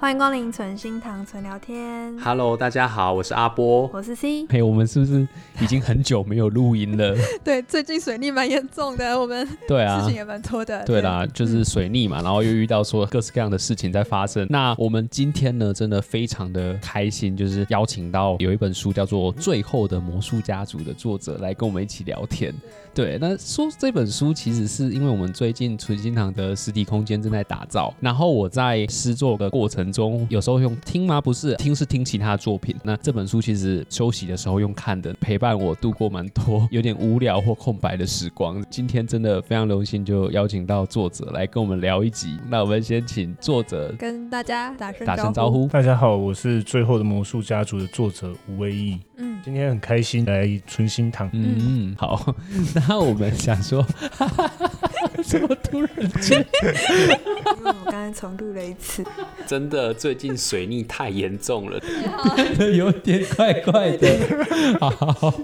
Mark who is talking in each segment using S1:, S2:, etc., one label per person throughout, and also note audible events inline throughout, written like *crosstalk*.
S1: 欢迎光临存心堂存聊天。
S2: Hello，大家好，我是阿波，
S1: 我是 C。
S2: 嘿，我们是不是已经很久没有录音了？*laughs*
S1: 对，最近水逆蛮严重的，我们对啊，事情也蛮多的。
S2: 对啦，就是水逆嘛，然后又遇到说各式各样的事情在发生。那我们今天呢，真的非常的开心，就是邀请到有一本书叫做《最后的魔术家族》的作者来跟我们一起聊天。对，那说这本书其实是因为我们最近存心堂的实体空间正在打造，然后我在试做的过程中，有时候用听吗？不是，听是听其他的作品。那这本书其实休息的时候用看的，陪伴我度过蛮多有点无聊或空白的时光。今天真的非常荣幸，就邀请到作者来跟我们聊一集。那我们先请作者
S1: 跟大家打声
S2: 打声招呼。
S3: 大家好，我是《最后的魔术家族》的作者吴威毅。嗯，今天很开心来存心堂。
S2: 嗯嗯，好。*laughs* 那我们想说，*laughs* 怎么突然间？
S1: 因为我刚才重录了一次。
S2: 真的，最近水逆太严重了，*laughs* 有点怪怪的。好，好，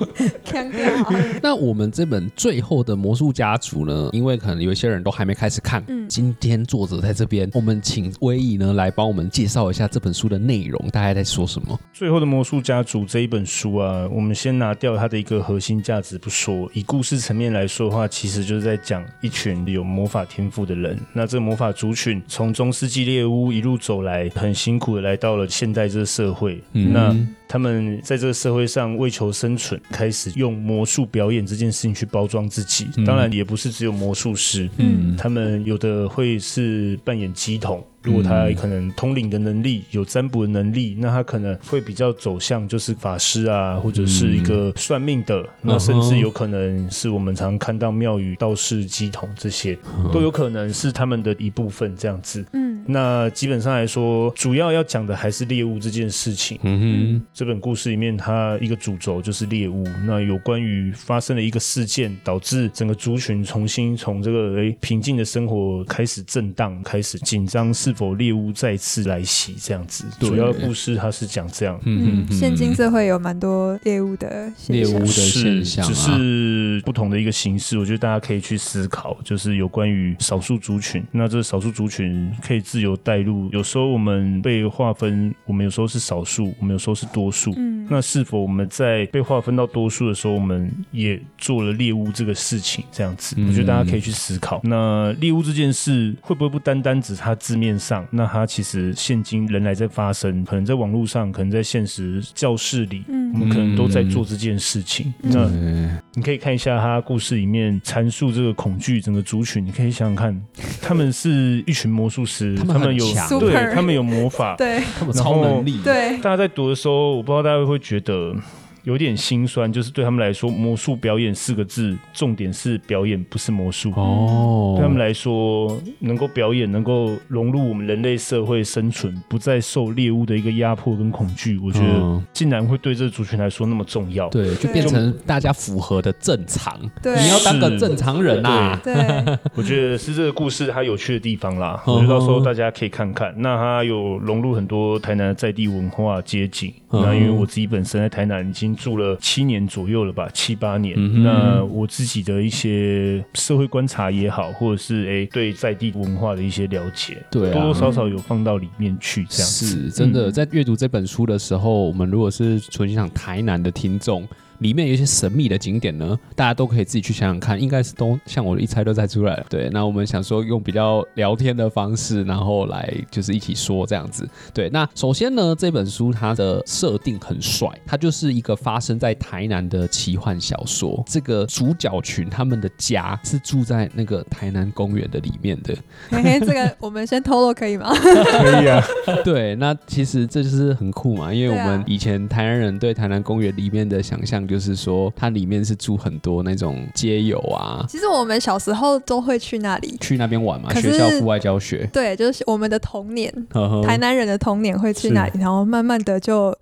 S2: 那我们这本《最后的魔术家族》呢？因为可能有一些人都还没开始看。嗯，今天作者在这边，我们请威仪呢来帮我们介绍一下这本书的内容，大概在说什么？
S3: 《最后的魔术家族》这一本书啊，我们先拿掉它的一个核心价值不说，以故事层面来说的话，其实就是在讲一群有魔法天赋的人。那这个魔法族群从中世纪猎巫一路走来，很辛苦的来到了现代这个社会。嗯、那他们在这个社会上为求生存，开始用魔术表演这件事情去包装自己。当然，也不是只有魔术师，嗯，他们有的会是扮演鸡童。如果他可能通灵的能力，有占卜的能力，那他可能会比较走向就是法师啊，或者是一个算命的，那甚至有可能是我们常看到庙宇道士、乩童这些，都有可能是他们的一部分这样子。嗯，那基本上来说，主要要讲的还是猎物这件事情。嗯哼，这本故事里面，它一个主轴就是猎物。那有关于发生了一个事件，导致整个族群重新从这个诶平静的生活开始震荡，开始紧张是。是否猎物再次来袭？这样子，主要故事它是讲这样。
S1: 嗯嗯，现今社会有蛮多猎物的
S2: 猎物的现象，
S3: 只是不同的一个形式。我觉得大家可以去思考，就是有关于少数族群。那这少数族群可以自由带入。有时候我们被划分，我们有时候是少数，我们有时候是多数。嗯，那是否我们在被划分到多数的时候，我们也做了猎物这个事情？这样子，我觉得大家可以去思考。那猎物这件事会不会不单单指它字面上，那它其实现今仍然在发生，可能在网络上，可能在现实教室里，嗯、我们可能都在做这件事情。嗯、那你可以看一下他故事里面阐述这个恐惧整个族群，你可以想想看，他们是一群魔术师，他们有对，他们有魔法，*laughs*
S1: 对，
S2: 他们超能力，
S1: 对。
S3: 大家在读的时候，我不知道大家会不会觉得。有点心酸，就是对他们来说，魔术表演四个字，重点是表演，不是魔术。哦，对他们来说，能够表演，能够融入我们人类社会生存，不再受猎物的一个压迫跟恐惧，我觉得竟然会对这个族群来说那么重要。
S2: 对，就变成大家符合的正常。对，你要当个正常人啊。
S1: 对，*laughs*
S3: 我觉得是这个故事它有趣的地方啦。我觉得到时候大家可以看看。那它有融入很多台南的在地文化街景。那因为我自己本身在台南已经。住了七年左右了吧，七八年。嗯、那我自己的一些社会观察也好，或者是哎、欸、对在地文化的一些了解，对、啊，多多少少有放到里面去。这样
S2: 是真的，在阅读这本书的时候，我们如果是存心堂台南的听众。里面有一些神秘的景点呢，大家都可以自己去想想看，应该是都像我一猜都猜出来了。对，那我们想说用比较聊天的方式，然后来就是一起说这样子。对，那首先呢，这本书它的设定很帅，它就是一个发生在台南的奇幻小说。这个主角群他们的家是住在那个台南公园的里面的。
S1: 嘿嘿，这个我们先透露可以吗？
S3: 可以啊。*laughs*
S2: 对，那其实这就是很酷嘛，因为我们以前台南人对台南公园里面的想象。就是说，它里面是住很多那种街友啊。
S1: 其实我们小时候都会去那里，
S2: 去那边玩嘛。学校户外教学，
S1: 对，就是我们的童年，呵呵台南人的童年会去那里，然后慢慢的就，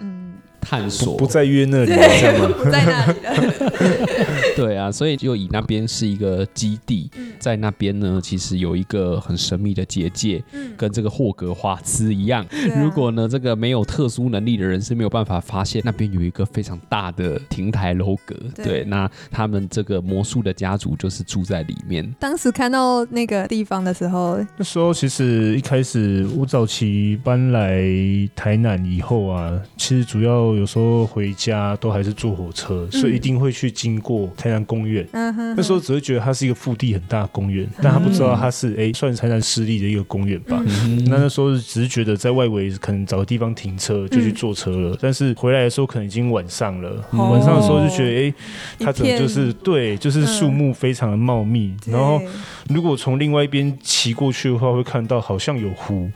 S1: 嗯。
S2: 探索，
S3: 不再约那里，这样吗？
S1: 不在那里 *laughs*
S2: 对啊，所以就以那边是一个基地，嗯、在那边呢，其实有一个很神秘的结界，嗯、跟这个霍格华兹一样。*laughs* 啊、如果呢，这个没有特殊能力的人是没有办法发现那边有一个非常大的亭台楼阁。对，对，那他们这个魔术的家族就是住在里面。
S1: 当时看到那个地方的时候，
S3: 那时候其实一开始我早期搬来台南以后啊，其实主要有时候回家都还是坐火车，嗯、所以一定会去经过台南公园。嗯、哼哼那时候只会觉得它是一个腹地很大的公园，但他不知道它是哎、欸、算台南市立的一个公园吧。嗯、那那时候只是觉得在外围可能找个地方停车就去坐车了，嗯、但是回来的时候可能已经晚上了。嗯、晚上的时候就觉得哎、欸，它可能就是对，就是树木非常的茂密，嗯、然后。如果从另外一边骑过去的话，会看到好像有湖，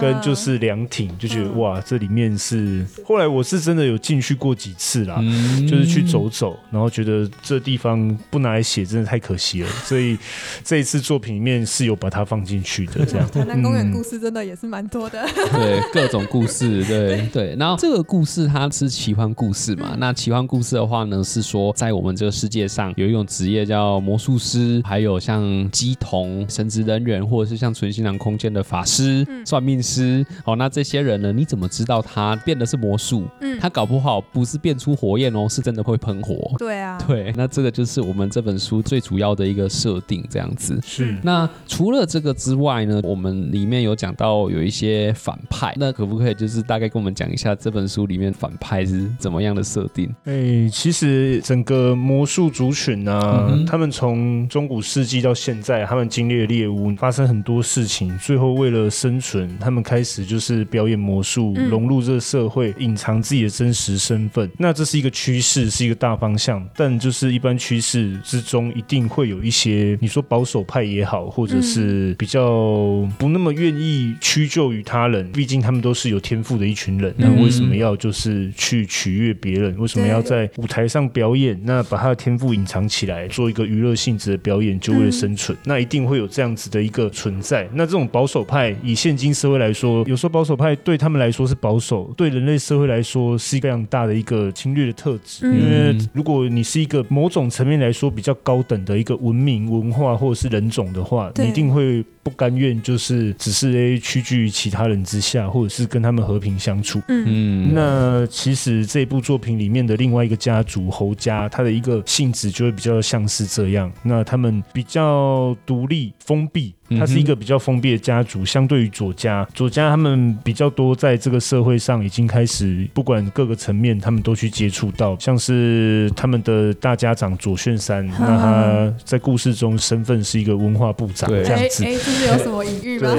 S3: 跟就是凉亭，就觉得哇，这里面是。后来我是真的有进去过几次啦，就是去走走，然后觉得这地方不拿来写真的太可惜了，所以 *laughs* 这一次作品里面是有把它放进去的。这样，*laughs*
S1: 台南公园故事真的也是蛮多的，
S2: 对，各种故事，*laughs* 对对。然后这个故事它是奇幻故事嘛？那奇幻故事的话呢，是说在我们这个世界上有一种职业叫魔术师，还有像鸡童、神职人员，或者是像纯心郎空间的法师、嗯、算命师，哦，那这些人呢？你怎么知道他变的是魔术？嗯，他搞不好不是变出火焰哦，是真的会喷火。
S1: 对啊，
S2: 对，那这个就是我们这本书最主要的一个设定，这样子。
S3: 是。
S2: 那除了这个之外呢，我们里面有讲到有一些反派，那可不可以就是大概跟我们讲一下这本书里面反派是怎么样的设定？
S3: 哎、欸，其实整个魔术族群啊，嗯、他们从中古世纪到现在。他们经历了猎巫，发生很多事情，最后为了生存，他们开始就是表演魔术，融入这个社会，隐藏自己的真实身份。那这是一个趋势，是一个大方向。但就是一般趋势之中，一定会有一些你说保守派也好，或者是比较不那么愿意屈就于他人。毕竟他们都是有天赋的一群人，那为什么要就是去取悦别人？为什么要在舞台上表演？那把他的天赋隐藏起来，做一个娱乐性质的表演，就为了生存。那一定会有这样子的一个存在。那这种保守派，以现今社会来说，有时候保守派对他们来说是保守，对人类社会来说是一个非常大的一个侵略的特质。嗯、因为如果你是一个某种层面来说比较高等的一个文明、文化或者是人种的话，你一定会不甘愿就是只是诶屈居于其他人之下，或者是跟他们和平相处。嗯，那其实这部作品里面的另外一个家族侯家，他的一个性质就会比较像是这样。那他们比较独立、封闭。他是一个比较封闭的家族，相对于左家，左家他们比较多在这个社会上已经开始，不管各个层面，他们都去接触到，像是他们的大家长左炫三，那他在故事中身份是一个文化部长这样子。
S1: 有什么隐喻吗？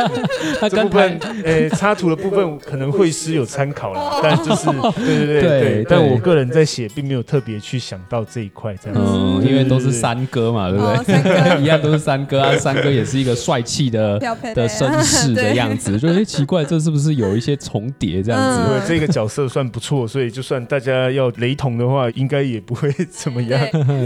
S1: *laughs*
S3: 他这部分，诶，插图的部分可能会是有参考了，但就是对对对对，但我个人在写，并没有特别去想到这一块这样子，
S2: 嗯，因为都是三哥嘛，对不对？*laughs* 一样都是三哥啊，三哥也是。一个帅气的 *laughs* 的绅士的样子，就哎奇怪，这是不是有一些重叠这样子？
S3: 因为这个角色算不错，所以就算大家要雷同的话，应该也不会怎么样。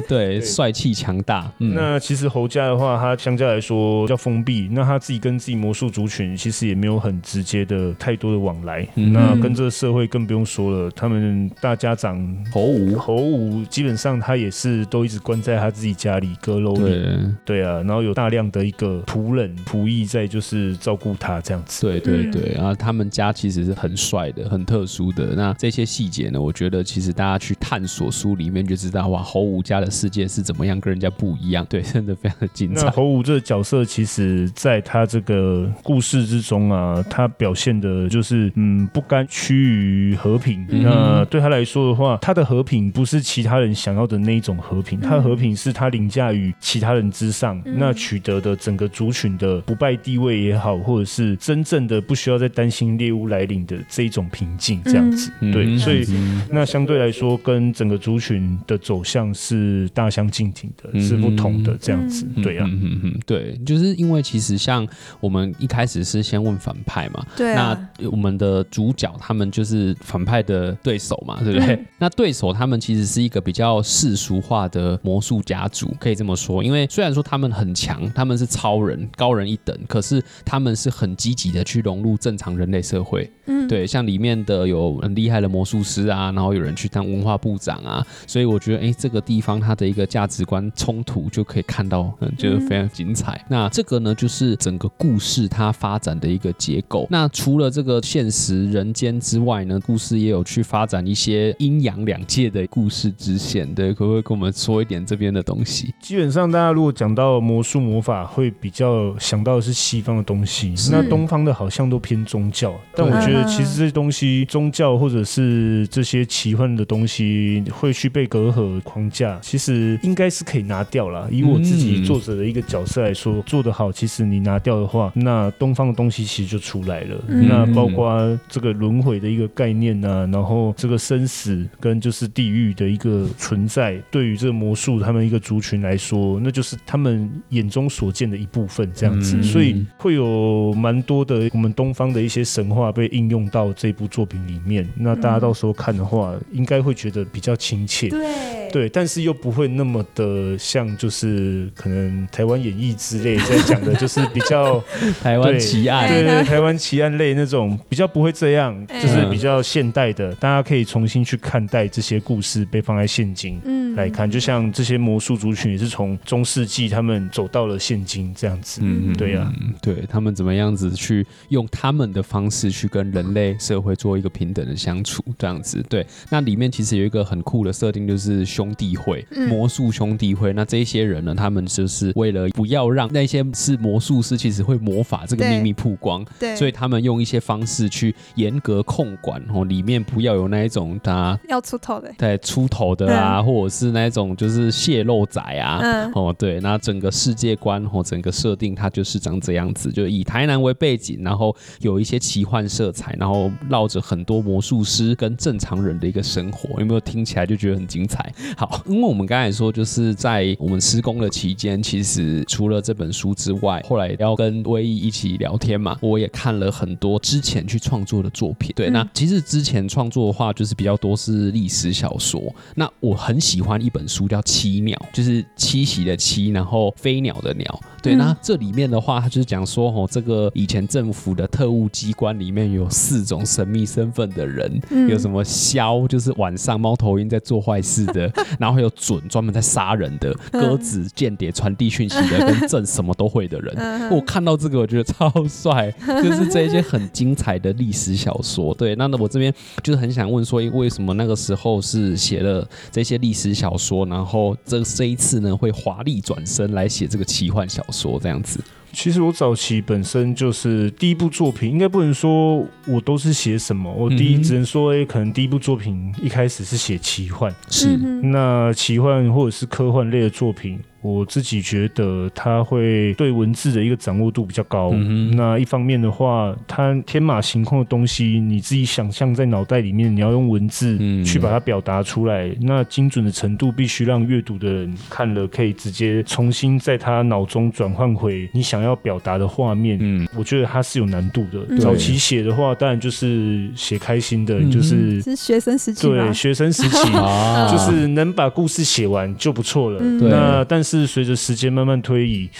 S2: 对，帅气强大。
S3: 那其实侯家的话，他相较来说比较封闭，那他自己跟自己魔术族群其实也没有很直接的太多的往来。那跟这个社会更不用说了，他们大家长侯武，侯武基本上他也是都一直关在他自己家里阁楼里。对啊，然后有大量的一个。仆人仆役在就是照顾他这样子，
S2: 对对对，然后他们家其实是很帅的，很特殊的。那这些细节呢，我觉得其实大家去探索书里面就知道，哇，侯武家的世界是怎么样跟人家不一样，对，真的非常的精彩。
S3: 那侯武这个角色，其实在他这个故事之中啊，他表现的就是嗯，不甘趋于和平。嗯、那对他来说的话，他的和平不是其他人想要的那一种和平，他的和平是他凌驾于其他人之上，嗯、那取得的整个。族群的不败地位也好，或者是真正的不需要再担心猎物来临的这一种平静，这样子，嗯、对，所以、嗯、那相对来说，跟整个族群的走向是大相径庭的，嗯、是不同的这样子，嗯、对啊，嗯。嗯。
S2: 嗯，对，就是因为其实像我们一开始是先问反派嘛，对、啊，那我们的主角他们就是反派的对手嘛，对不对？嗯、那对手他们其实是一个比较世俗化的魔术家族，可以这么说，因为虽然说他们很强，他们是超。人高人一等，可是他们是很积极的去融入正常人类社会，嗯，对对，像里面的有很厉害的魔术师啊，然后有人去当文化部长啊，所以我觉得哎，这个地方它的一个价值观冲突就可以看到，嗯，就是非常精彩。嗯、那这个呢，就是整个故事它发展的一个结构。那除了这个现实人间之外呢，故事也有去发展一些阴阳两界的故事支线。对，可不可以跟我们说一点这边的东西？
S3: 基本上，大家如果讲到魔术魔法，会比较想到的是西方的东西，那东方的好像都偏宗教。但我觉得，其实这些东西，宗教或者是这些奇幻的东西，会去被隔阂框架，其实应该是可以拿掉了。以我自己作者的一个角色来说，做的好，其实你拿掉的话，那东方的东西其实就出来了。那包括这个轮回的一个概念啊，然后这个生死跟就是地狱的一个存在，对于这个魔术他们一个族群来说，那就是他们眼中所见的一部分，这样子，所以会有蛮多的我们东方的一些神话被应用到这部作品里面。那大家到时候看的话，应该会觉得比较亲切。
S1: 对。
S3: 对，但是又不会那么的像，就是可能台湾演义之类在讲的，就是比较 *laughs*
S2: 台湾奇案，
S3: 对对，台湾奇案类那种比较不会这样，就是比较现代的，大家可以重新去看待这些故事被放在现今来看，就像这些魔术族群也是从中世纪他们走到了现今这样子，嗯，对呀，
S2: 对他们怎么样子去用他们的方式去跟人类社会做一个平等的相处这样子，对，那里面其实有一个很酷的设定，就是兄弟会，魔术兄弟会。那这些人呢，他们就是为了不要让那些是魔术师，其实会魔法这个秘密曝光，对，所以他们用一些方式去严格控管哦，里面不要有那一种他
S1: 要出头的，
S2: 对，出头的啊，或者是那种就是泄露仔啊，嗯，哦，对，那整个世界观哦，整个设定它就是长这样子，就以台南为背景，然后有一些奇幻色彩，然后绕着很多魔术师跟正常人的一个生活，有没有听起来就觉得很精彩？好，因为我们刚才说，就是在我们施工的期间，其实除了这本书之外，后来要跟威毅一起聊天嘛，我也看了很多之前去创作的作品。对，那其实之前创作的话，就是比较多是历史小说。那我很喜欢一本书叫《栖鸟》，就是栖息的栖，然后飞鸟的鸟。对，那这里面的话，它就是讲说，哦，这个以前政府的特务机关里面有四种神秘身份的人，有什么枭，就是晚上猫头鹰在做坏事的。*laughs* 然后还有准专门在杀人的鸽子间谍传递讯息的 *laughs* 跟正什么都会的人，我看到这个我觉得超帅，*laughs* 就是这一些很精彩的历史小说。对，那我这边就是很想问说，为什么那个时候是写了这些历史小说，然后这这一次呢会华丽转身来写这个奇幻小说这样子？
S3: 其实我早期本身就是第一部作品，应该不能说我都是写什么，我第一只能说，哎，可能第一部作品一开始是写奇幻，
S2: 是
S3: 那奇幻或者是科幻类的作品。我自己觉得他会对文字的一个掌握度比较高。嗯、那一方面的话，他天马行空的东西，你自己想象在脑袋里面，你要用文字去把它表达出来，嗯、那精准的程度必须让阅读的人看了可以直接重新在他脑中转换回你想要表达的画面。嗯，我觉得他是有难度的。嗯、早期写的话，当然就是写开心的，嗯、就是
S1: 是学生时期，
S3: 对学生时期，*laughs* 就是能把故事写完就不错了。嗯、那但是。是随着时间慢慢推移，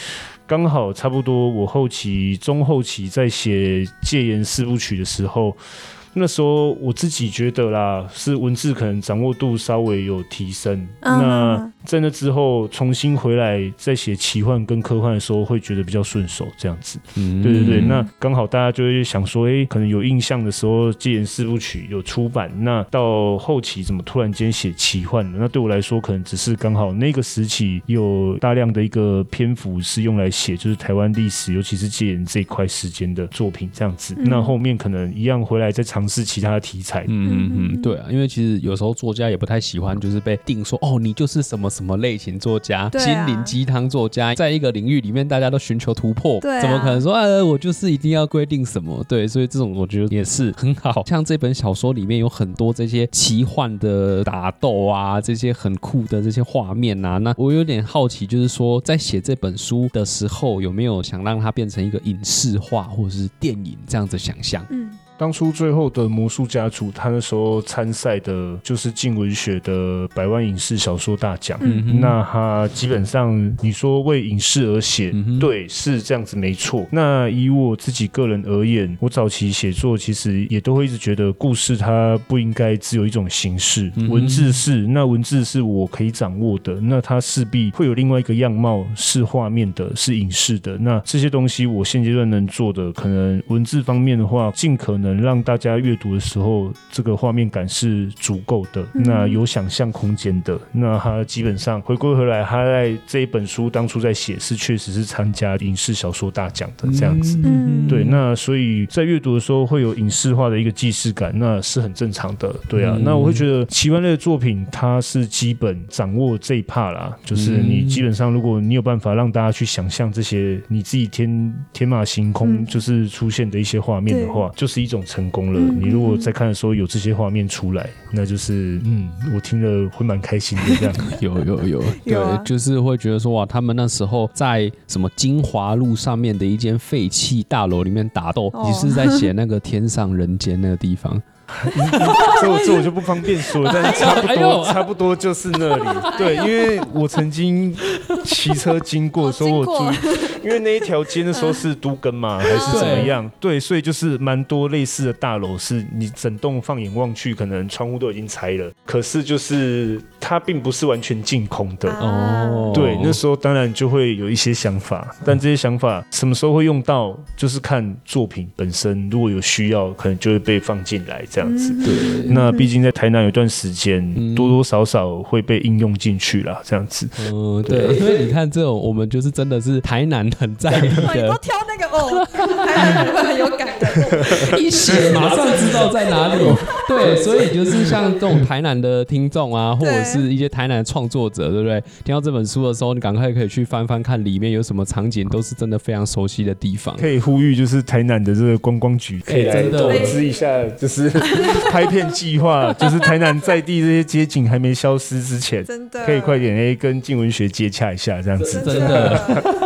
S3: 刚好差不多我后期中后期在写《戒严四部曲》的时候。那时候我自己觉得啦，是文字可能掌握度稍微有提升。Uh huh. 那在那之后重新回来再写奇幻跟科幻的时候，会觉得比较顺手这样子。嗯、mm，hmm. 对对对。那刚好大家就会想说，哎、欸，可能有印象的时候，《戒严四部曲》有出版，那到后期怎么突然间写奇幻了？那对我来说，可能只是刚好那个时期有大量的一个篇幅是用来写，就是台湾历史，尤其是戒严这一块时间的作品这样子。Mm hmm. 那后面可能一样回来再长。尝试其他的题材，
S2: 嗯嗯嗯，对啊，因为其实有时候作家也不太喜欢，就是被定说哦，你就是什么什么类型作家，啊、心灵鸡汤作家，在一个领域里面，大家都寻求突破，对啊、怎么可能说啊，我就是一定要规定什么？对，所以这种我觉得也是很好。*laughs* 像这本小说里面有很多这些奇幻的打斗啊，这些很酷的这些画面啊，那我有点好奇，就是说在写这本书的时候，有没有想让它变成一个影视化或者是电影这样子想象？嗯。
S3: 当初最后的魔术家族，他那时候参赛的就是镜文学的百万影视小说大奖。嗯，那他基本上你说为影视而写，嗯、对，是这样子没错。那以我自己个人而言，我早期写作其实也都会一直觉得故事它不应该只有一种形式，嗯、文字是，那文字是我可以掌握的，那它势必会有另外一个样貌，是画面的，是影视的。那这些东西我现阶段能做的，可能文字方面的话，尽可能让大家阅读的时候，这个画面感是足够的，那有想象空间的。那他基本上回归回来，他在这一本书当初在写，是确实是参加影视小说大奖的这样子。嗯对，那所以在阅读的时候会有影视化的一个既视感，那是很正常的。对啊，那我会觉得奇幻类的作品，它是基本掌握这一 part 啦，就是你基本上如果你有办法让大家去想象这些你自己天天马行空就是出现的一些画面的话，就是一种成功了。你如果在看的时候有这些画面出来，那就是嗯，我听了会蛮开心的。这样 *laughs*
S2: 有有有，*laughs* 对，就是会觉得说哇，他们那时候在什么金华路上面的一间废弃大楼里面打斗，你是在写那个天上人间那个地方。*laughs*
S3: 这我这我就不方便说，但是差不多差不多就是那里。对，因为我曾经骑车经过的时候，我注意，因为那一条街那时候是都更嘛，*laughs* 还是怎么样？对，所以就是蛮多类似的大楼，是你整栋放眼望去，可能窗户都已经拆了，可是就是它并不是完全净空的。哦，对，那时候当然就会有一些想法，但这些想法什么时候会用到，就是看作品本身，如果有需要，可能就会被放进来这样。子，对，那毕竟在台南有段时间，多多少少会被应用进去啦。这样子，
S2: 嗯，对，因为你看这种，我们就是真的是台南很在意的，*laughs* 你
S1: 都挑那个哦，台南会很有感的，
S2: 一写马上知道在哪里。对，所以就是像这种台南的听众啊，或者是一些台南的创作者，对不对？听到这本书的时候，你赶快可以去翻翻看里面有什么场景，都是真的非常熟悉的地方。
S3: 可以呼吁，就是台南的这个观光局可以来投资一下，就是。拍片计划就是台南在地这些街景还没消失之前，真的可以快点哎跟静文学接洽一下，这样子
S2: 真的。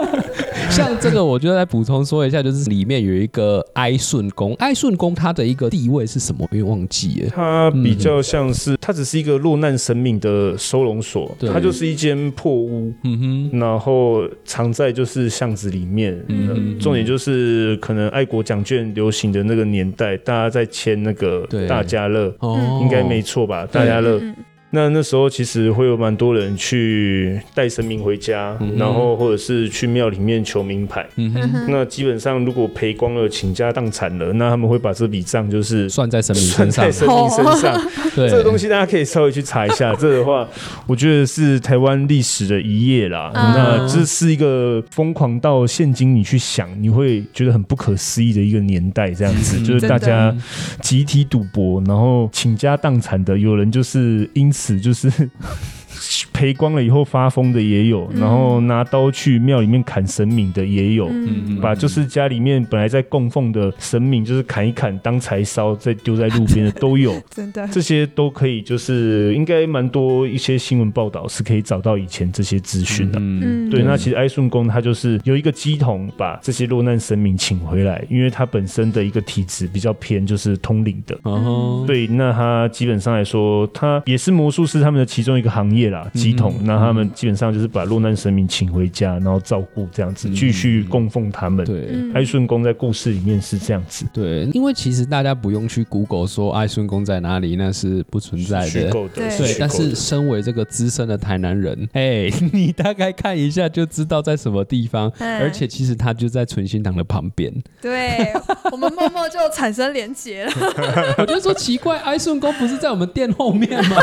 S2: *laughs* 像这个，我就再补充说一下，就是里面有一个哀顺宫，哀顺宫它的一个地位是什么？我有点忘记了。
S3: 它比较像是，它只是一个落难神明的收容所，对它就是一间破屋，嗯哼，然后藏在就是巷子里面。嗯，重点就是可能爱国奖券流行的那个年代，大家在签那个大家乐，哦，应该没错吧？大家乐。那那时候其实会有蛮多人去带神明回家，嗯、然后或者是去庙里面求名牌。嗯、哼那基本上如果赔光了、倾家荡产了，那他们会把这笔账就是
S2: 算在神明身上。
S3: 算在神明身上。*laughs* 对，这个东西大家可以稍微去查一下。这个的话，我觉得是台湾历史的一页啦。嗯、那这是一个疯狂到现今你去想，你会觉得很不可思议的一个年代。这样子，嗯、就是大家集体赌博，然后倾家荡产的，有人就是因。死就是。*laughs* 赔光了以后发疯的也有，然后拿刀去庙里面砍神明的也有，嗯、把就是家里面本来在供奉的神明，就是砍一砍当柴烧，再丢在路边的都有。*laughs* 真的，这些都可以，就是应该蛮多一些新闻报道是可以找到以前这些资讯的。嗯，对，那其实哀顺宫它就是有一个鸡童把这些落难神明请回来，因为它本身的一个体质比较偏就是通灵的。哦，对，那它基本上来说，它也是魔术师他们的其中一个行业啦。乩童，那他们基本上就是把落难神明请回家，然后照顾这样子，继续供奉他们。对，爱顺宫在故事里面是这样子。
S2: 对，因为其实大家不用去 Google 说爱顺宫在哪里，那是不存在的。对，但是身为这个资深的台南人，哎，你大概看一下就知道在什么地方，而且其实他就在存心堂的旁边。
S1: 对，我们默默就产生连结了。*laughs*
S2: 我就说奇怪，爱顺宫不是在我们店后面吗？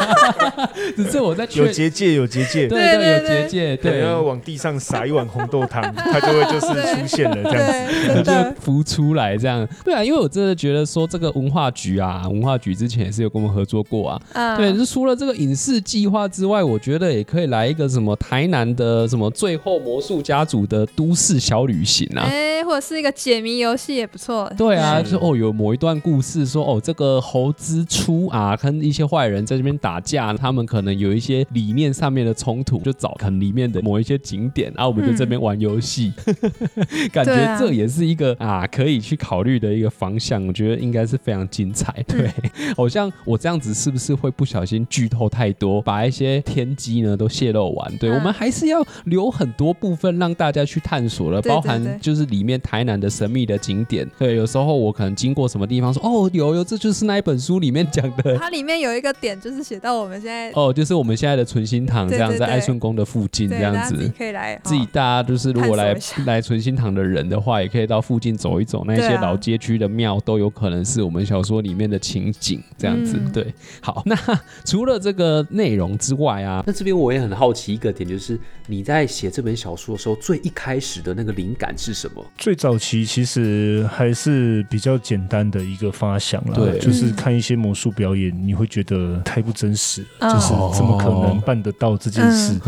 S2: *laughs* 只是我在
S3: 有结界。有结界，
S2: 对对，有结界，对，
S3: 然后往地上撒一碗红豆汤，它就会就是出现了这样子，
S2: 就浮出来这样。对啊，因为我真的觉得说这个文化局啊，文化局之前也是有跟我们合作过啊。对，就除了这个影视计划之外，我觉得也可以来一个什么台南的什么最后魔术家族的都市小旅行啊，
S1: 哎，或者是一个解谜游戏也不错。
S2: 对啊，就是哦有某一段故事说哦这个猴之初啊，跟一些坏人在这边打架，他们可能有一些理念上。上面的冲突，就找可能里面的某一些景点，然后我们在这边玩游戏，嗯、*laughs* 感觉这也是一个啊可以去考虑的一个方向。我觉得应该是非常精彩。对，嗯、*laughs* 好像我这样子是不是会不小心剧透太多，把一些天机呢都泄露完？对、嗯、我们还是要留很多部分让大家去探索了，包含就是里面台南的神秘的景点。对，有时候我可能经过什么地方说，说哦有有，这就是那一本书里面讲的。
S1: 它里面有一个点，就是写到我们现在
S2: 哦，就是我们现在的存心堂这样，在爱顺宫的附近这样子，
S1: 可以来
S2: 自己大家就是如果来来存心堂的人的话，也可以到附近走一走，那些老街区的庙都有可能是我们小说里面的情景这样子。对，好，那除了这个内容之外啊，那这边我也很好奇一个点，就是你在写这本小说的时候，最一开始的那个灵感是什么？
S3: 最早期其实还是比较简单的一个发想啦，对，就是看一些魔术表演，你会觉得太不真实，就是怎么可能办得到这件事？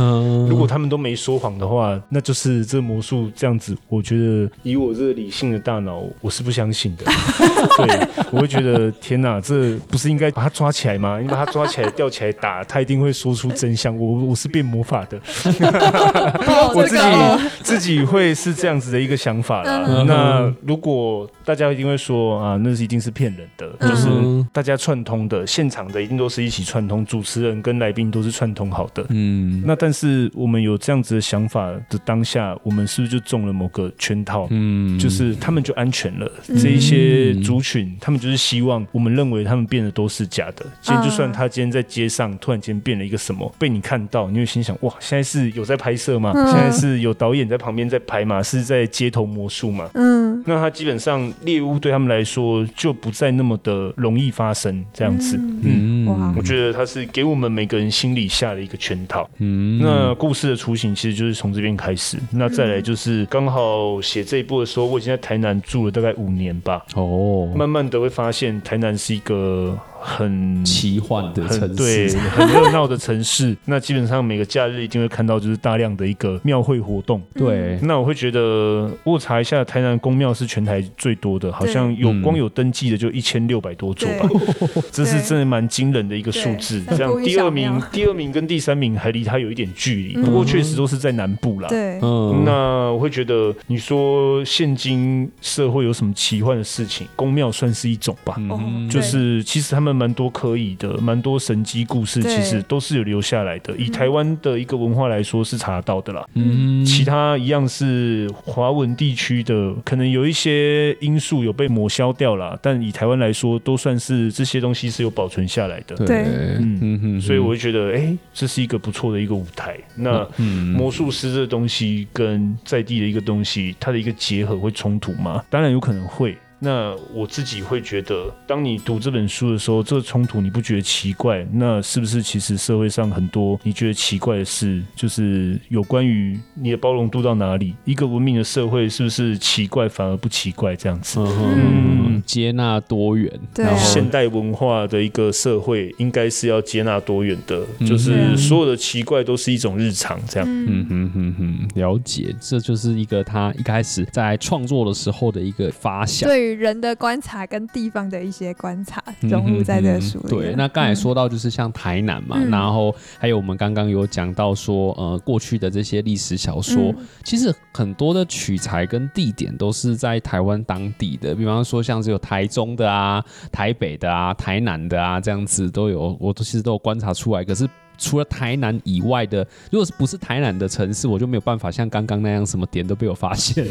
S3: 如果他们都没说谎的话，那就是这魔术这样子。我觉得以我这个理性的大脑，我是不相信的。*laughs* 对，我会觉得天哪，这不是应该把他抓起来吗？你把他抓起来吊起来打，他一定会说出真相。我我是变魔法的，*laughs* 我自己自己会是这样子的一个想法啦。那如果大家一定会说啊，那是一定是骗人的，就是大家串通的，现场的一定都是一起串通，主持人跟来宾都是串通好的。嗯，那但是我们有这样子的想法的当下，我们是不是就中了某个圈套？嗯，就是他们就安全了。这一些族群，他们就是希望我们认为他们变的都是假的。今天就算他今天在街上突然间变了一个什么，被你看到，你会心想：哇，现在是有在拍摄吗？现在是有导演在旁边在拍吗？是在街头魔术吗？嗯，那他基本上猎物对他们来说就不再那么的容易发生这样子。嗯，哇，我觉得他是给我们每个人心里下了一个圈套。嗯，那故事的雏形其实就是从这边开始。那再来就是刚好写这一部的时候，我已经在台南住了大概五年吧。哦，慢慢的会发现台南是一个。很
S2: 奇幻的城市，
S3: 对，很热闹的城市。*laughs* 那基本上每个假日一定会看到，就是大量的一个庙会活动。对，那我会觉得，我查一下，台南宫庙是全台最多的，好像有光有登记的就一千六百多座吧。这是真的蛮惊人的一个数字。这样，第二名、*laughs* 第二名跟第三名还离他有一点距离，不过确实都是在南部啦。对，嗯，那我会觉得，你说现今社会有什么奇幻的事情，宫庙算是一种吧。嗯，就是其实他们。蛮多可以的，蛮多神迹故事，其实都是有留下来的。以台湾的一个文化来说，是查得到的啦。嗯，其他一样是华文地区的，可能有一些因素有被抹消掉了。但以台湾来说，都算是这些东西是有保存下来的。对，嗯嗯，所以我会觉得，哎、欸，这是一个不错的一个舞台。那魔术师这东西跟在地的一个东西，它的一个结合会冲突吗？当然有可能会。那我自己会觉得，当你读这本书的时候，这个冲突你不觉得奇怪？那是不是其实社会上很多你觉得奇怪的事，就是有关于你的包容度到哪里？一个文明的社会是不是奇怪反而不奇怪这样子？
S2: 嗯，接纳多元。
S3: 然后现代文化的一个社会应该是要接纳多元的，就是所有的奇怪都是一种日常这样。嗯
S2: 哼哼哼，了解，这就是一个他一开始在创作的时候的一个发想。
S1: 对。人的观察跟地方的一些观察融入在这个书里。
S2: 对，那刚才说到就是像台南嘛，嗯、然后还有我们刚刚有讲到说，呃，过去的这些历史小说，嗯、其实很多的取材跟地点都是在台湾当地的，比方说像是有台中的啊、台北的啊、台南的啊这样子都有，我都其实都有观察出来，可是。除了台南以外的，如果是不是台南的城市，我就没有办法像刚刚那样什么点都被我发现，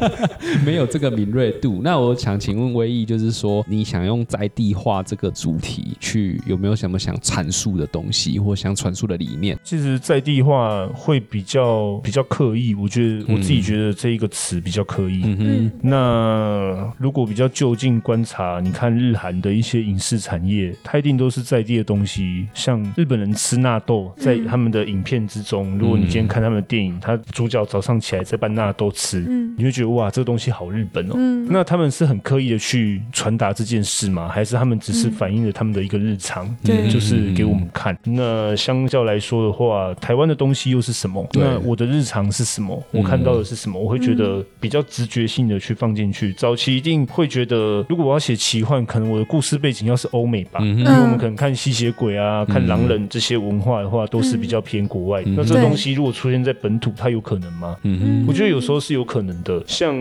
S2: *laughs* 没有这个敏锐度。那我想请问威毅，就是说你想用在地化这个主题去，有没有什么想阐述的东西，或想阐述的理念？
S3: 其实在地化会比较比较刻意，我觉得我自己觉得这一个词比较刻意。嗯哼。那如果比较就近观察，你看日韩的一些影视产业，它一定都是在地的东西，像日本人吃。纳豆在他们的影片之中，如果你今天看他们的电影，他主角早上起来在拌纳豆吃，你会觉得哇，这个东西好日本哦。那他们是很刻意的去传达这件事吗？还是他们只是反映了他们的一个日常，就是给我们看？那相较来说的话，台湾的东西又是什么？那我的日常是什么？我看到的是什么？我会觉得比较直觉性的去放进去。早期一定会觉得，如果我要写奇幻，可能我的故事背景要是欧美吧，因为我们可能看吸血鬼啊，看狼人这些我。文化的话，都是比较偏国外。
S2: 嗯、
S3: 那这东西如果出现在本土，它有可能吗？
S2: 嗯，
S3: 我觉得有时候是有可能的。像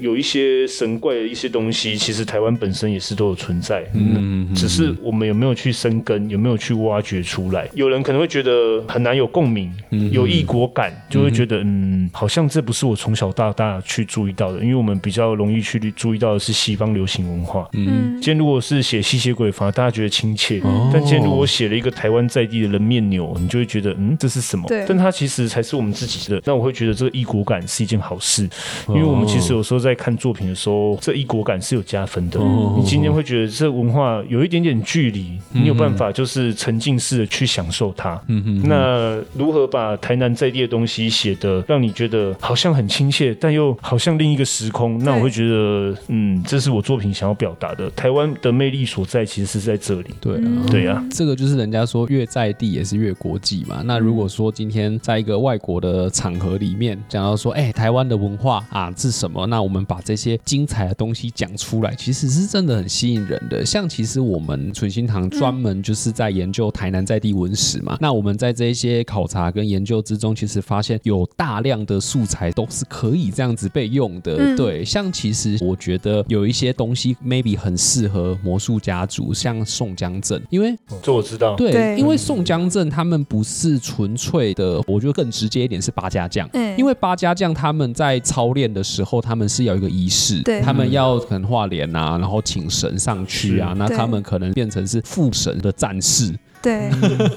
S3: 有一些神怪的一些东西，其实台湾本身也是都有存在。嗯，只是我们有没有去生根，有没有去挖掘出来？有人可能会觉得很难有共鸣，有异国感，就会觉得嗯，好像这不是我从小到大去注意到的，因为我们比较容易去注意到的是西方流行文化。嗯，今天如果是写吸血鬼，反而大家觉得亲切。但今天如果写了一个台湾在地的人面扭，你就会觉得嗯，这是什么？对。但它其实才是我们自己的。那我会觉得这个异国感是一件好事，因为我们其实有时候在看作品的时候，这异国感是有加分的。你今天会觉得这文化有一点点距离，你有办法就是沉浸式的去享受它。嗯嗯。那如何把台南在地的东西写的让你觉得好像很亲切，但又好像另一个时空？那我会觉得，嗯，这是我作品想要表达的。台湾的魅力所在，其实是在这里。
S2: 对啊，
S3: 对啊，
S2: 这个就是人家说越在地也是越国际嘛。那如果说今天在一个外国的场合里面讲到说，哎，台湾的文化啊是什么？那我们把这些精彩的东西讲出来，其实是真的很吸引人的。像其实我们存心堂专门就是在研究台南在地文史嘛。那我们在这些考察跟研究之中，其实发现有大量的素材都是可以这样子被用的。对，像其实我觉得有一些东西 maybe 很适合魔术家族，像宋江镇，因为
S3: 这我知道。
S2: 对，对因为宋江镇他们不是纯粹的，我觉得更直接一点是八家将。嗯，因为八家将他们在操练的时候，他们是有一个仪式，对，他们要可能画脸啊，然后请神上去啊，那他们可能变成是副神的战士。
S1: 对，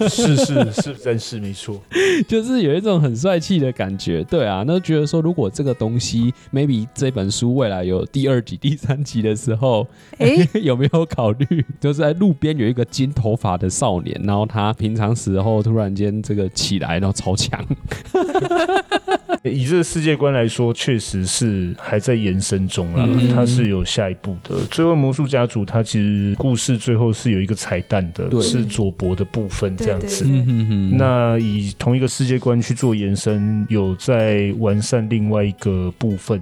S3: 是是是 *laughs* 真是没错，*laughs*
S2: 就是有一种很帅气的感觉。对啊，那觉得说如果这个东西 maybe 这本书未来有第二集、第三集的时候，哎，*laughs* 有没有考虑就是在路边有一个金头发的少年，然后他平常时候突然间这个起来，然后超强。*laughs*
S3: 以这个世界观来说，确实是还在延伸中啊，它是有下一步的。最后魔术家族，它其实故事最后是有一个彩蛋的，是佐伯的部分这样子。那以同一个世界观去做延伸，有在完善另外一个部分，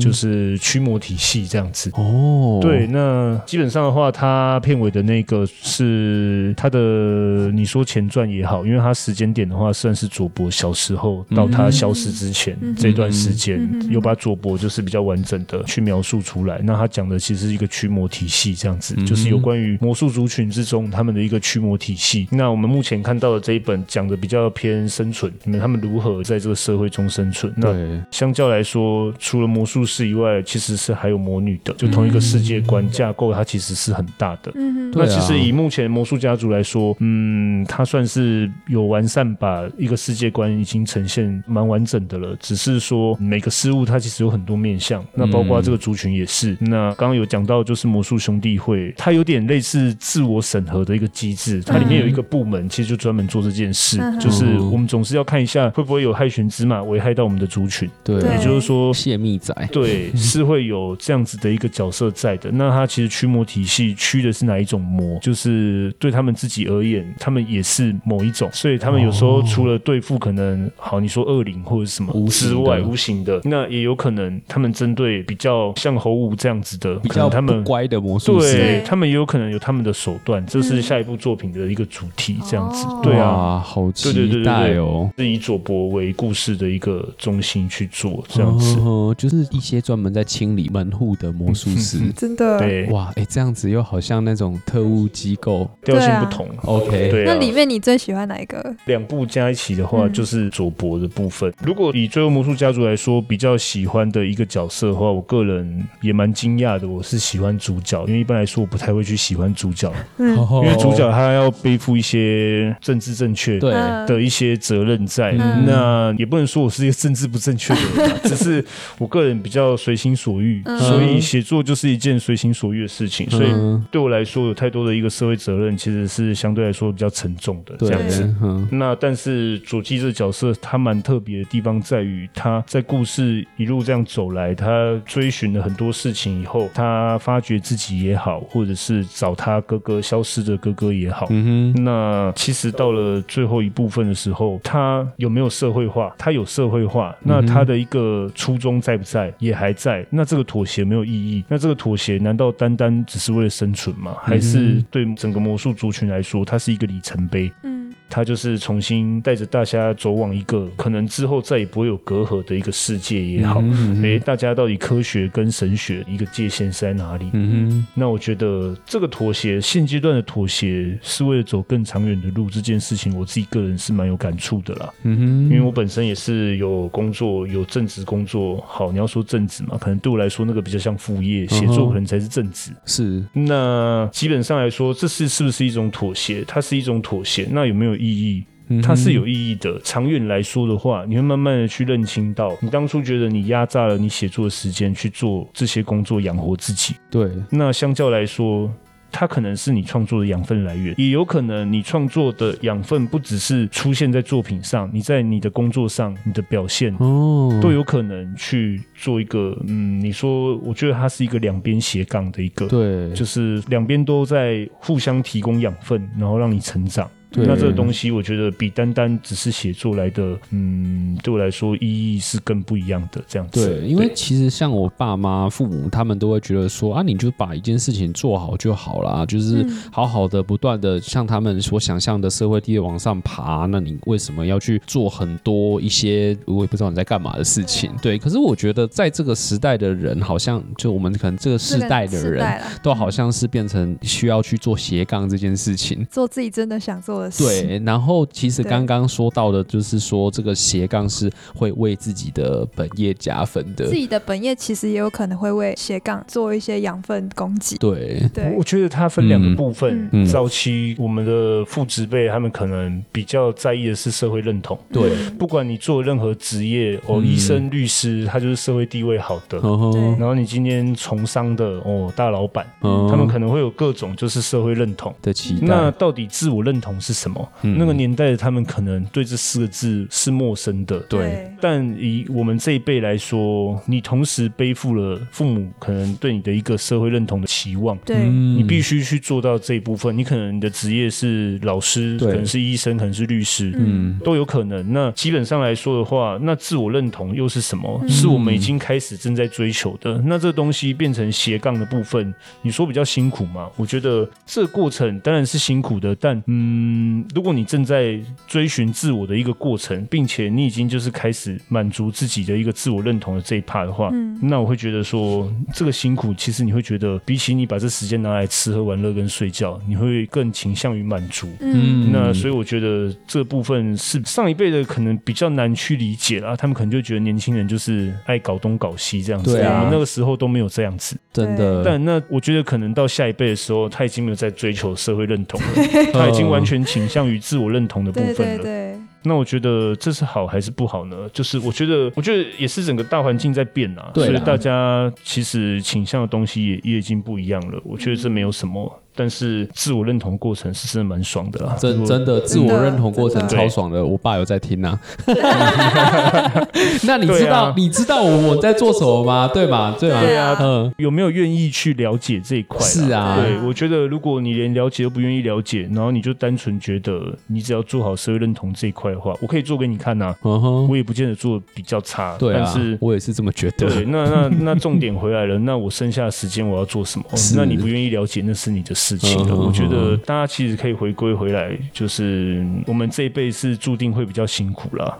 S3: 就是驱魔体系这样子。哦，对，那基本上的话，它片尾的那个是它的，你说前传也好，因为它时间点的话，算是佐伯小时候到他消失之前。这段时间有把佐伯就是比较完整的去描述出来。那他讲的其实是一个驱魔体系，这样子就是有关于魔术族群之中他们的一个驱魔体系。那我们目前看到的这一本讲的比较偏生存，你们他们如何在这个社会中生存？那相较来说，除了魔术师以外，其实是还有魔女的，就同一个世界观架构，它其实是很大的。那其实以目前魔术家族来说，嗯，它算是有完善，把一个世界观已经呈现蛮完整的了。只是说每个事物它其实有很多面向，那包括这个族群也是。嗯、那刚刚有讲到，就是魔术兄弟会，它有点类似自我审核的一个机制，它里面有一个部门，其实就专门做这件事，嗯、就是我们总是要看一下会不会有害群之马危害到我们的族群。对，也就是说
S2: 泄密仔，
S3: 对，是会有这样子的一个角色在的。那他其实驱魔体系驱的是哪一种魔？就是对他们自己而言，他们也是某一种，所以他们有时候除了对付可能好你说恶灵或者什么。之外，无形的。那也有可能，他们针对比较像猴舞这样子的，
S2: 比较他们乖的魔术师，
S3: 对他们也有可能有他们的手段，这是下一部作品的一个主题，这样子。对啊，
S2: 好期待哦！
S3: 是以佐伯为故事的一个中心去做，这样子，
S2: 就是一些专门在清理门户的魔术师，
S1: 真的，
S3: 对。
S2: 哇，哎，这样子又好像那种特务机构，
S3: 调性不同。
S2: OK，
S3: 对，
S1: 那里面你最喜欢哪一个？
S3: 两部加一起的话，就是佐伯的部分。如果以最后魔术家族来说，比较喜欢的一个角色的话，我个人也蛮惊讶的。我是喜欢主角，因为一般来说我不太会去喜欢主角，嗯、因为主角他要背负一些政治正确对的一些责任在。嗯、那也不能说我是一个政治不正确的人，*laughs* 只是我个人比较随心所欲，嗯、所以写作就是一件随心所欲的事情。所以对我来说，有太多的一个社会责任，其实是相对来说比较沉重的这样子。嗯、那但是佐纪这个角色，他蛮特别的地方在于他。在故事一路这样走来，他追寻了很多事情以后，他发觉自己也好，或者是找他哥哥消失的哥哥也好。嗯哼。那其实到了最后一部分的时候，他有没有社会化？他有社会化。那他的一个初衷在不在？也还在。那这个妥协没有意义。那这个妥协难道单单只是为了生存吗？还是对整个魔术族群来说，它是一个里程碑？嗯。他就是重新带着大家走往一个可能之后再也不会有隔阂的一个世界也好。嗯，大家到底科学跟神学一个界限是在哪里？嗯哼，那我觉得这个妥协，现阶段的妥协是为了走更长远的路，这件事情我自己个人是蛮有感触的啦。嗯哼，因为我本身也是有工作，有正职工作。好，你要说正职嘛，可能对我来说那个比较像副业，写作可能才是正职。是，那基本上来说，这是是不是一种妥协？它是一种妥协，那有没有意义？它是有意义的。长远来说的话，你会慢慢的去认清到，你当初觉得你压榨了你写作的时间去做这些工作养活自己。对，那相较来说，它可能是你创作的养分来源，也有可能你创作的养分不只是出现在作品上，你在你的工作上，你的表现哦，都有可能去做一个嗯，你说，我觉得它是一个两边斜杠的一个，对，就是两边都在互相提供养分，然后让你成长。对那这个东西，我觉得比单单只是写作来的，嗯，对我来说意义是更不一样的。这样子，
S2: 对，因为其实像我爸妈、父母，他们都会觉得说啊，你就把一件事情做好就好啦，就是好好的、不断的像他们所想象的社会地位往上爬。那你为什么要去做很多一些我也不知道你在干嘛的事情？对，可是我觉得在这个时代的人，好像就我们可能这个世代的人，都好像是变成需要去做斜杠这件事情，
S1: 做自己真的想做的。
S2: 对，然后其实刚刚说到的，就是说这个斜杠是会为自己的本业加分的。
S1: 自己的本业其实也有可能会为斜杠做一些养分供给。
S2: 对，
S1: 对，
S3: 我觉得它分两个部分。嗯、早期我们的父职辈他们可能比较在意的是社会认同。对，不管你做任何职业，哦，医生、律师，他就是社会地位好的。嗯、然后你今天从商的，哦，大老板，嗯、他们可能会有各种就是社会认同
S2: 的期待。
S3: 那到底自我认同是什么？嗯、那个年代的他们可能对这四个字是陌生的，对。但以我们这一辈来说，你同时背负了父母可能对你的一个社会认同的期望，对，你必须去做到这一部分。你可能你的职业是老师，可能是医生，可能是律师，嗯，都有可能。那基本上来说的话，那自我认同又是什么？嗯、是我们已经开始正在追求的。那这东西变成斜杠的部分，你说比较辛苦吗？我觉得这个过程当然是辛苦的，但嗯，如果你正在追寻自我的一个过程，并且你已经就是开始满足自己的一个自我认同的这一 part 的话，嗯、那我会觉得说这个辛苦，其实你会觉得比起你把这时间拿来吃喝玩乐跟睡觉，你会更倾向于满足。嗯，那所以我觉得这部分是上一辈的可能比较难去理解啦，他们可能就觉得年轻人就是爱搞东搞西这样子。对啊，我们那个时候都没有这样子，
S2: 真的。
S3: 但那我觉得可能到下一辈的时候，他已经没有在追求社会认同了，*laughs* 他已经完全倾向于自我认同的部分了。对对对。那我觉得这是好还是不好呢？就是我觉得，我觉得也是整个大环境在变啊，对，所以大家其实倾向的东西也也已经不一样了。我觉得这没有什么。但是自我认同过程是真的蛮爽的啦，
S2: 真真的自我认同过程超爽的。我爸有在听呐。*laughs* 那你知道你知道我我在做什么吗？对吗？对吗？对啊，嗯，
S3: 有没有愿意去了解这一块？
S2: 是啊，
S3: 对，我觉得如果你连了解都不愿意了解，然后你就单纯觉得你只要做好社会认同这一块的话，我可以做给你看呐。嗯哼，我也不见得做比较差。对啊，但是
S2: 我也是这么觉得。
S3: 对，那那那重点回来了，那我剩下的时间我要做什么？*laughs* 那你不愿意了解，那是你的事。事情的，我觉得大家其实可以回归回来，就是我们这一辈是注定会比较辛苦啦，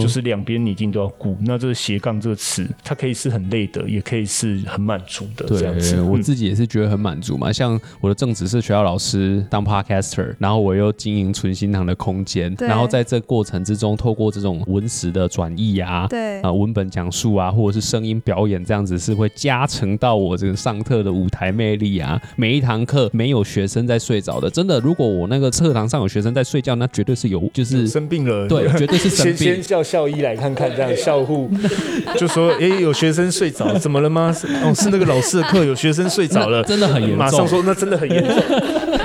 S3: 就是两边你一定都要顾。那这个斜杠这个词，它可以是很累的，也可以是很满足的。这样子，
S2: 我自己也是觉得很满足嘛。像我的正职是学校老师，当 podcaster，然后我又经营存心堂的空间，然后在这过程之中，透过这种文史的转译啊，对啊，文本讲述啊，或者是声音表演这样子，是会加成到我这个上课的舞台魅力啊。每一堂课。没有学生在睡着的，真的。如果我那个课堂上有学生在睡觉，那绝对是有，就是
S3: 生病了。
S2: 对，绝对是生 *laughs* 病。
S3: 先先叫校医来看看，这样校护就说：“哎，有学生睡着，怎么了吗？”哦，是那个老师的课，有学生睡着了，*laughs*
S2: 真的很严重。
S3: 马上说，那真的很严重。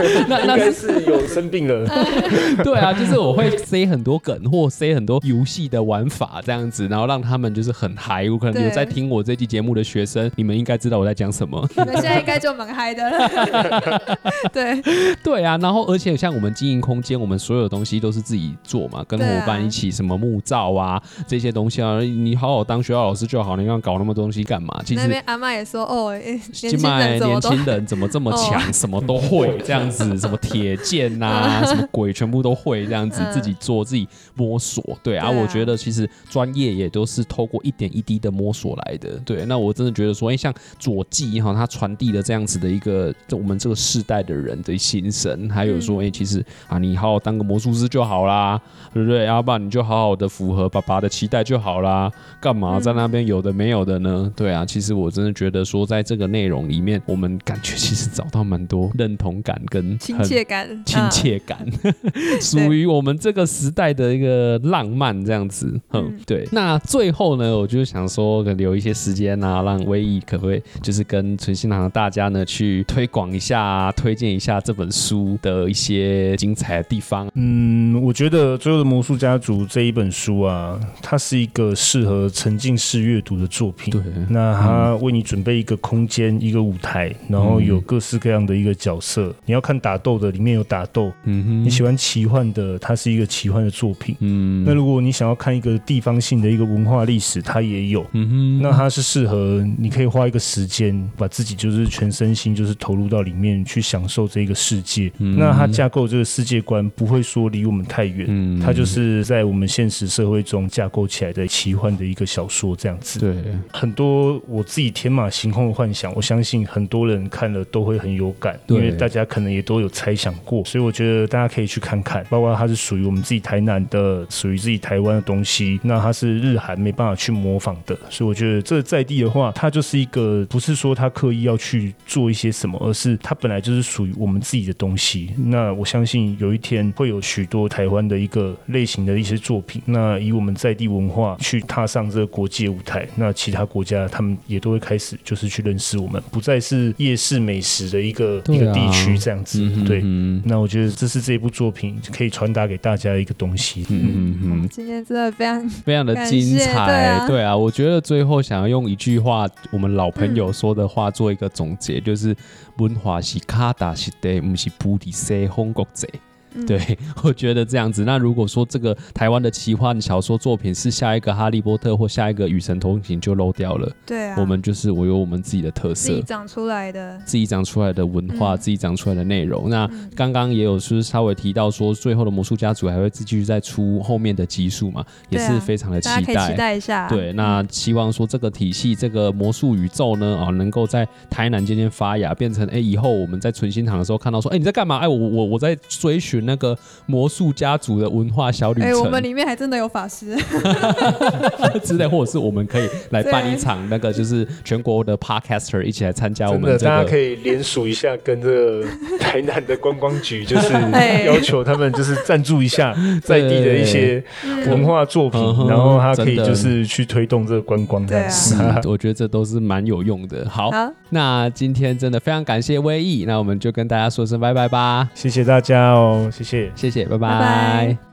S3: *laughs* 那那应该是有生病了。*laughs*
S2: 对啊，就是我会塞很多梗或塞很多游戏的玩法这样子，然后让他们就是很嗨。我可能有在听我这期节目的学生，你们应该知道我在讲什么。*laughs*
S1: 你们现在应该就蛮嗨的了。对
S2: 对啊，然后而且像我们经营空间，我们所有的东西都是自己做嘛，跟伙伴一起什么木造啊这些东西啊，你好好当学校老师就好，你要搞那么多东西干嘛？其实
S1: 那边阿妈也说哦，
S2: 今麦年轻人怎么这么强，什么都会这样。样子，什么铁剑呐，*laughs* 什么鬼全部都会这样子，自己做自己摸索。对啊，我觉得其实专业也都是透过一点一滴的摸索来的。对，那我真的觉得说，哎，像左记哈，他传递了这样子的一个我们这个世代的人的心声，还有说，哎，其实啊，你好好当个魔术师就好啦，对不对？要不然你就好好的符合爸爸的期待就好啦，干嘛在那边有的没有的呢？对啊，其实我真的觉得说，在这个内容里面，我们感觉其实找到蛮多认同感跟
S1: 亲切感，
S2: 亲切感，*laughs* *laughs* 属于我们这个时代的一个浪漫这样子。嗯，对。那最后呢，我就想说，留一些时间啊，让威毅可不可以就是跟存心堂的大家呢去推广一下，推荐一下这本书的一些精彩的地方。
S3: 嗯，我觉得《最后的魔术家族》这一本书啊，它是一个适合沉浸式阅读的作品。
S2: 对，
S3: 那它为你准备一个空间，一个舞台，然后有各式各样的一个角色。嗯、你要看打斗的，里面有打斗。嗯哼。你喜欢奇幻的，它是一个奇幻的作品。嗯。那如果你想要看一个地方性的一个文化历史，它也有。嗯哼。那它是适合你可以花一个时间，把自己就是全身心就是投入到里面去享受这个世界。嗯。那它架构这个世界观不会说离我们太远。嗯。它就是在我们现实社会中架构起来的奇幻的一个小说这样子。对。很多我自己天马行空的幻想，我相信很多人看了都会很有感，因为大家可能也都有猜想过，所以我觉得大家可以去看看。包括它是属于我们自己台南的，属于自己台湾的东西，那它是日韩没办法去模仿的，所以我觉得这在地的话，它就是一个不是说它刻意要去做一些什么，而是它本来就是属于我们自己的东西。那我相信有一天会有许多台湾的一个类型的一些作品，那以我们在地文化去踏上这个国际舞台，那其他国家他们也都会开始就是去认识我们，不再是夜市美食的一个、啊、一个地区这样子。嗯、对，那我觉得这是这一部作品可以传达给大家的一个东西。嗯
S2: 嗯嗯，
S1: 今天真的非常
S2: 非常的精彩。对啊，对啊，我觉得最后想要用一句话，我们老朋友说的话做一个总结，嗯、就是文化是卡达是的，不是菩提西风国贼。对，*laughs* 我觉得这样子。那如果说这个台湾的奇幻小说作品是下一个《哈利波特》或下一个《与神同行》，就漏掉了。
S1: 对啊，
S2: 我们就是我有我们自己的特色，
S1: 自己长出来的，
S2: 自己长出来的文化，嗯、自己长出来的内容。那刚刚也有是稍微提到说，最后的魔术家族还会继续再出后面的集数嘛，也是非常的期待。
S1: 期待一下。
S2: 对，那希望说这个体系，这个魔术宇宙呢，啊，能够在台南渐渐发芽，变成哎，以后我们在存心堂的时候看到说，哎，你在干嘛？哎，我我我在追寻那个魔。术家族的文化小旅程，哎、欸，
S1: 我们里面还真的有法师。*laughs*
S2: 之类，或者是我们可以来办一场那个，就是全国的 Podcaster 一起来参加我们、这个，
S3: 大家可以联署一下，跟这个台南的观光局，就是 *laughs* 要求他们就是赞助一下 *laughs* 在地的一些文化作品，然后他可以就是去推动这个观光。这样。
S1: 对
S2: 是，我觉得这都是蛮有用的。好，好，那今天真的非常感谢威毅，那我们就跟大家说声拜拜吧，
S3: 谢谢大家哦，谢谢，
S2: 谢谢。拜拜。